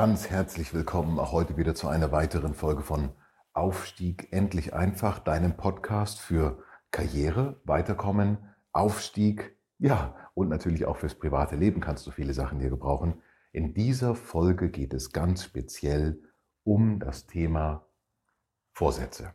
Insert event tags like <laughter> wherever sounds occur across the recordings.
Ganz herzlich willkommen auch heute wieder zu einer weiteren Folge von Aufstieg endlich einfach, deinem Podcast für Karriere, Weiterkommen, Aufstieg, ja, und natürlich auch fürs private Leben kannst du viele Sachen hier gebrauchen. In dieser Folge geht es ganz speziell um das Thema Vorsätze.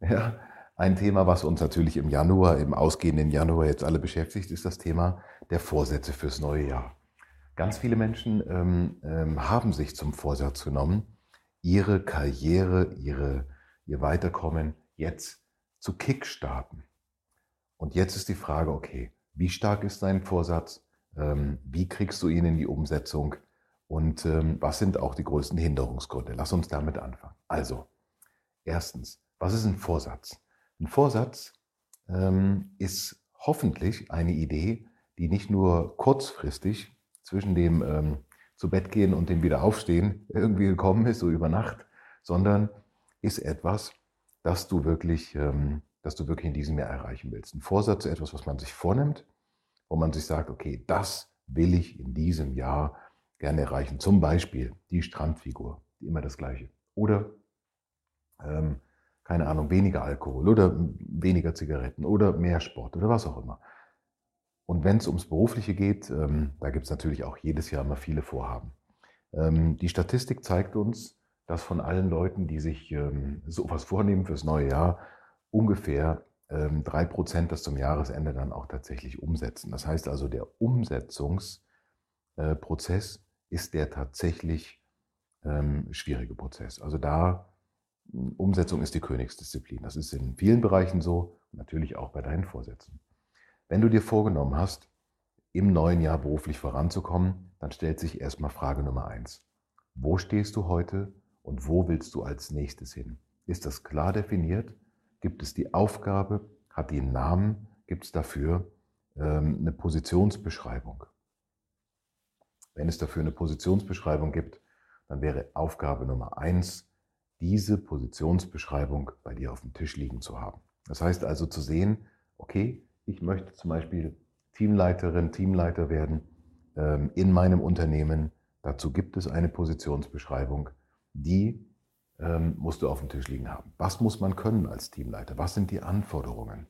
Ja, ein Thema, was uns natürlich im Januar, im ausgehenden Januar jetzt alle beschäftigt, ist das Thema der Vorsätze fürs neue Jahr. Ganz viele Menschen ähm, ähm, haben sich zum Vorsatz genommen, ihre Karriere, ihre, ihr Weiterkommen jetzt zu kickstarten. Und jetzt ist die Frage, okay, wie stark ist dein Vorsatz? Ähm, wie kriegst du ihn in die Umsetzung? Und ähm, was sind auch die größten Hinderungsgründe? Lass uns damit anfangen. Also, erstens, was ist ein Vorsatz? Ein Vorsatz ähm, ist hoffentlich eine Idee, die nicht nur kurzfristig zwischen dem ähm, zu Bett gehen und dem wieder aufstehen <laughs> irgendwie gekommen ist, so über Nacht, sondern ist etwas, das du wirklich, ähm, das du wirklich in diesem Jahr erreichen willst. Ein Vorsatz etwas, was man sich vornimmt, wo man sich sagt, okay, das will ich in diesem Jahr gerne erreichen. Zum Beispiel die Strandfigur, immer das Gleiche. Oder, ähm, keine Ahnung, weniger Alkohol oder weniger Zigaretten oder mehr Sport oder was auch immer. Und wenn es ums Berufliche geht, ähm, da gibt es natürlich auch jedes Jahr immer viele Vorhaben. Ähm, die Statistik zeigt uns, dass von allen Leuten, die sich ähm, sowas vornehmen fürs neue Jahr, ungefähr ähm, drei Prozent das zum Jahresende dann auch tatsächlich umsetzen. Das heißt also, der Umsetzungsprozess äh, ist der tatsächlich ähm, schwierige Prozess. Also da Umsetzung ist die Königsdisziplin. Das ist in vielen Bereichen so, natürlich auch bei deinen Vorsätzen. Wenn du dir vorgenommen hast, im neuen Jahr beruflich voranzukommen, dann stellt sich erstmal Frage Nummer eins. Wo stehst du heute und wo willst du als nächstes hin? Ist das klar definiert? Gibt es die Aufgabe? Hat die einen Namen? Gibt es dafür ähm, eine Positionsbeschreibung? Wenn es dafür eine Positionsbeschreibung gibt, dann wäre Aufgabe Nummer eins, diese Positionsbeschreibung bei dir auf dem Tisch liegen zu haben. Das heißt also zu sehen, okay, ich möchte zum Beispiel Teamleiterin, Teamleiter werden ähm, in meinem Unternehmen. Dazu gibt es eine Positionsbeschreibung, die ähm, musst du auf dem Tisch liegen haben. Was muss man können als Teamleiter? Was sind die Anforderungen?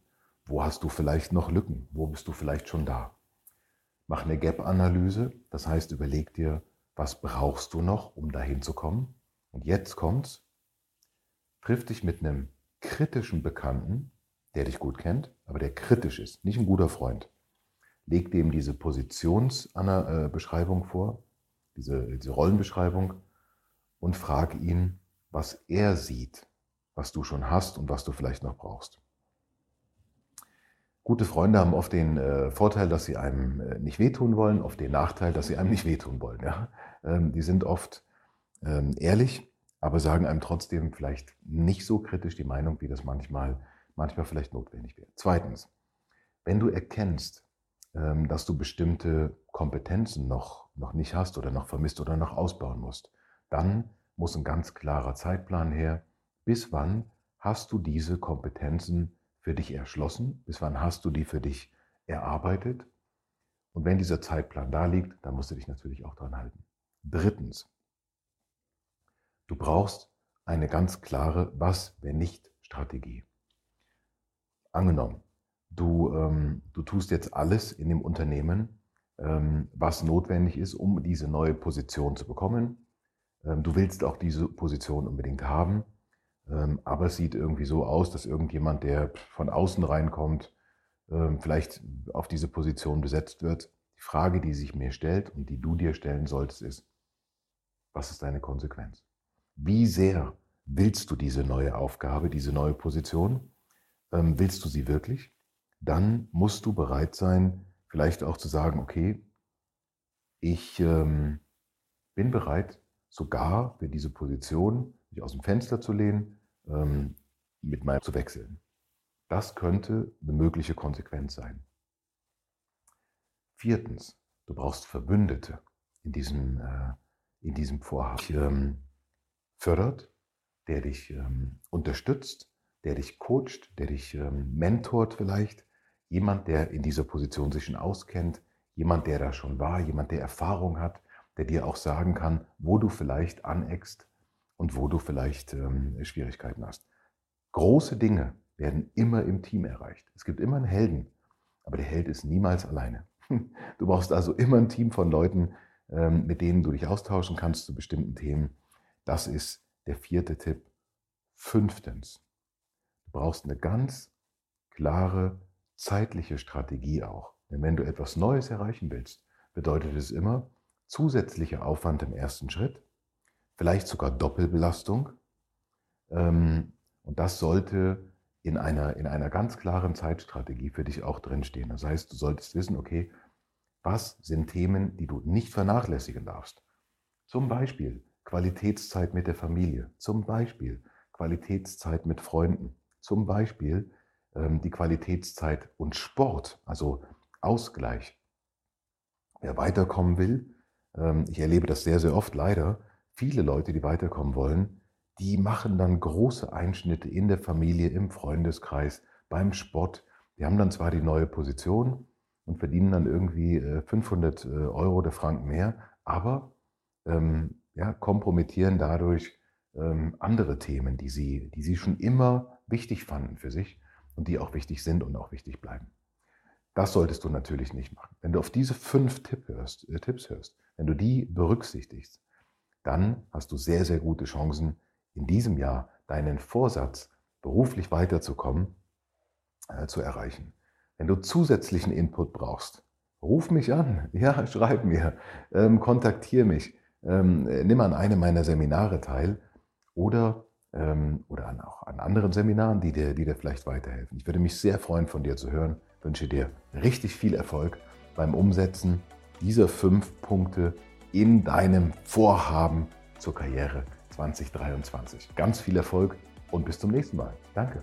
Wo hast du vielleicht noch Lücken? Wo bist du vielleicht schon da? Mach eine Gap-Analyse, das heißt, überleg dir, was brauchst du noch, um dahin zu kommen? Und jetzt kommt's. Triff dich mit einem kritischen Bekannten, der dich gut kennt, aber der kritisch ist, nicht ein guter Freund, leg dem diese Positionsbeschreibung vor, diese, diese Rollenbeschreibung und frag ihn, was er sieht, was du schon hast und was du vielleicht noch brauchst. Gute Freunde haben oft den äh, Vorteil, dass sie einem äh, nicht wehtun wollen, oft den Nachteil, dass sie einem nicht wehtun wollen. Ja? Ähm, die sind oft ähm, ehrlich, aber sagen einem trotzdem vielleicht nicht so kritisch die Meinung, wie das manchmal manchmal vielleicht notwendig wäre. Zweitens, wenn du erkennst, ähm, dass du bestimmte Kompetenzen noch, noch nicht hast oder noch vermisst oder noch ausbauen musst, dann muss ein ganz klarer Zeitplan her. Bis wann hast du diese Kompetenzen für dich erschlossen? Bis wann hast du die für dich erarbeitet? Und wenn dieser Zeitplan da liegt, dann musst du dich natürlich auch dran halten. Drittens, du brauchst eine ganz klare Was, wenn nicht Strategie angenommen, du, ähm, du tust jetzt alles in dem Unternehmen, ähm, was notwendig ist, um diese neue Position zu bekommen. Ähm, du willst auch diese Position unbedingt haben, ähm, aber es sieht irgendwie so aus, dass irgendjemand, der von außen reinkommt, ähm, vielleicht auf diese Position besetzt wird. Die Frage, die sich mir stellt und die du dir stellen solltest, ist, was ist deine Konsequenz? Wie sehr willst du diese neue Aufgabe, diese neue Position? Ähm, willst du sie wirklich? Dann musst du bereit sein, vielleicht auch zu sagen, okay, ich ähm, bin bereit, sogar für diese Position mich aus dem Fenster zu lehnen, ähm, mit meinem zu wechseln. Das könnte eine mögliche Konsequenz sein. Viertens, du brauchst Verbündete in diesem, äh, in diesem Vorhaben. Ähm, fördert, der dich ähm, unterstützt, der dich coacht, der dich ähm, mentort vielleicht. Jemand, der in dieser Position sich schon auskennt, jemand, der da schon war, jemand, der Erfahrung hat, der dir auch sagen kann, wo du vielleicht aneckst und wo du vielleicht ähm, Schwierigkeiten hast. Große Dinge werden immer im Team erreicht. Es gibt immer einen Helden, aber der Held ist niemals alleine. <laughs> Du brauchst also immer ein Team von Leuten, ähm, mit denen du dich austauschen kannst zu bestimmten Themen. Das ist der vierte Tipp. Fünftens, brauchst eine ganz klare zeitliche Strategie auch. Denn wenn du etwas Neues erreichen willst, bedeutet es immer zusätzlicher Aufwand im ersten Schritt, vielleicht sogar Doppelbelastung. Ähm, und das sollte in einer, in einer ganz klaren Zeitstrategie für dich auch drinstehen. Das heißt, du solltest wissen, okay, was sind Themen, die du nicht vernachlässigen darfst? Zum Beispiel Qualitätszeit mit der Familie, zum Beispiel Qualitätszeit mit Freunden, zum Beispiel ähm, die Qualitätszeit und Sport, also Ausgleich. Wer weiterkommen will, ähm, ich erlebe das sehr, sehr oft leider, viele Leute, die weiterkommen wollen, die machen dann große Einschnitte in der Familie, im Freundeskreis, beim Sport. Die haben dann zwar die neue Position und verdienen dann irgendwie 500 äh, äh, Euro oder Franken mehr, aber ähm, ja, kompromittieren dadurch ähm, andere Themen, die sie, die sie schon immer wichtig fanden für sich und die auch wichtig sind und auch wichtig bleiben. Das solltest du natürlich nicht machen. Wenn du auf diese fünf Tipp hörst, äh, Tipps hörst, wenn du die berücksichtigst, dann hast du sehr, sehr gute Chancen, in diesem Jahr deinen Vorsatz, beruflich weiterzukommen, äh, zu erreichen. Wenn du zusätzlichen Input brauchst, ruf mich an, <laughs> ja, schreib mir, ähm, kontaktiere mich, ähm, nimm an einem meiner Seminare teil oder, ähm, oder an, auch an anderen Seminaren, die dir, die dir vielleicht weiterhelfen. Ich würde mich sehr freuen, von dir zu hören. Ich wünsche dir richtig viel Erfolg beim Umsetzen dieser fünf Punkte in deinem Vorhaben zur Karriere 2023. Ganz viel Erfolg und bis zum nächsten Mal. Danke.